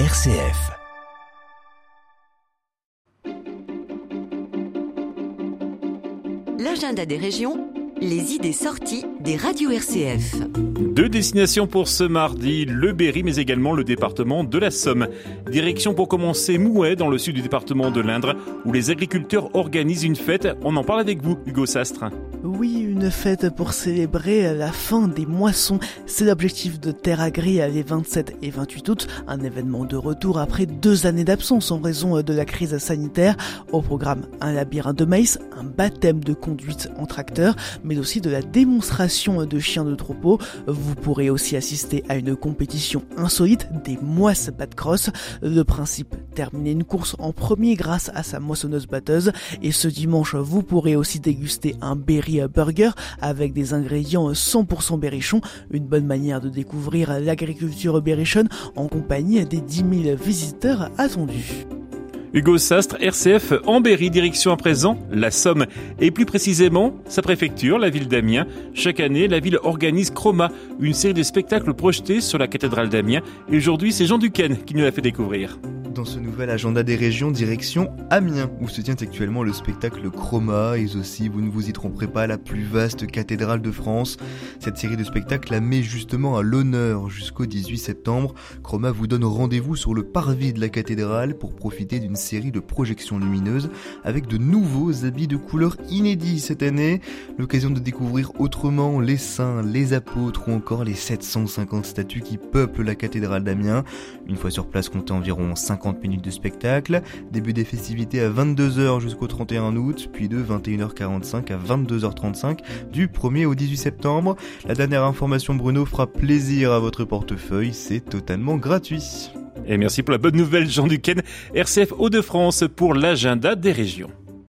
RCF. L'agenda des régions, les idées sorties des radios RCF. Deux destinations pour ce mardi, le Berry mais également le département de la Somme. Direction pour commencer Mouet dans le sud du département de l'Indre où les agriculteurs organisent une fête. On en parle avec vous Hugo Sastre. Oui, une fête pour célébrer la fin des moissons. C'est l'objectif de Terre Agri les 27 et 28 août, un événement de retour après deux années d'absence en raison de la crise sanitaire. Au programme, un labyrinthe de maïs, un baptême de conduite en tracteur, mais aussi de la démonstration de chiens de troupeau. Vous pourrez aussi assister à une compétition insolite des moisses cross. Le principe, terminer une course en premier grâce à sa moissonneuse batteuse. Et ce dimanche, vous pourrez aussi déguster un berry burger avec des ingrédients 100% berrichons, une bonne manière de découvrir l'agriculture berrichonne en compagnie des 10 000 visiteurs attendus. Hugo Sastre, RCF en Berry, direction à présent la Somme, et plus précisément sa préfecture, la ville d'Amiens. Chaque année, la ville organise Chroma, une série de spectacles projetés sur la cathédrale d'Amiens, et aujourd'hui c'est Jean Duquesne qui nous l'a fait découvrir dans ce nouvel agenda des régions, direction Amiens, où se tient actuellement le spectacle Chroma, et aussi, vous ne vous y tromperez pas, la plus vaste cathédrale de France. Cette série de spectacles la met justement à l'honneur jusqu'au 18 septembre. Chroma vous donne rendez-vous sur le parvis de la cathédrale pour profiter d'une série de projections lumineuses avec de nouveaux habits de couleurs inédits cette année. L'occasion de découvrir autrement les saints, les apôtres ou encore les 750 statues qui peuplent la cathédrale d'Amiens. Une fois sur place, comptez environ 50 minutes de spectacle, début des festivités à 22h jusqu'au 31 août, puis de 21h45 à 22h35 du 1er au 18 septembre. La dernière information Bruno fera plaisir à votre portefeuille, c'est totalement gratuit. Et merci pour la bonne nouvelle Jean Duquesne, RCF Hauts-de-France pour l'agenda des régions.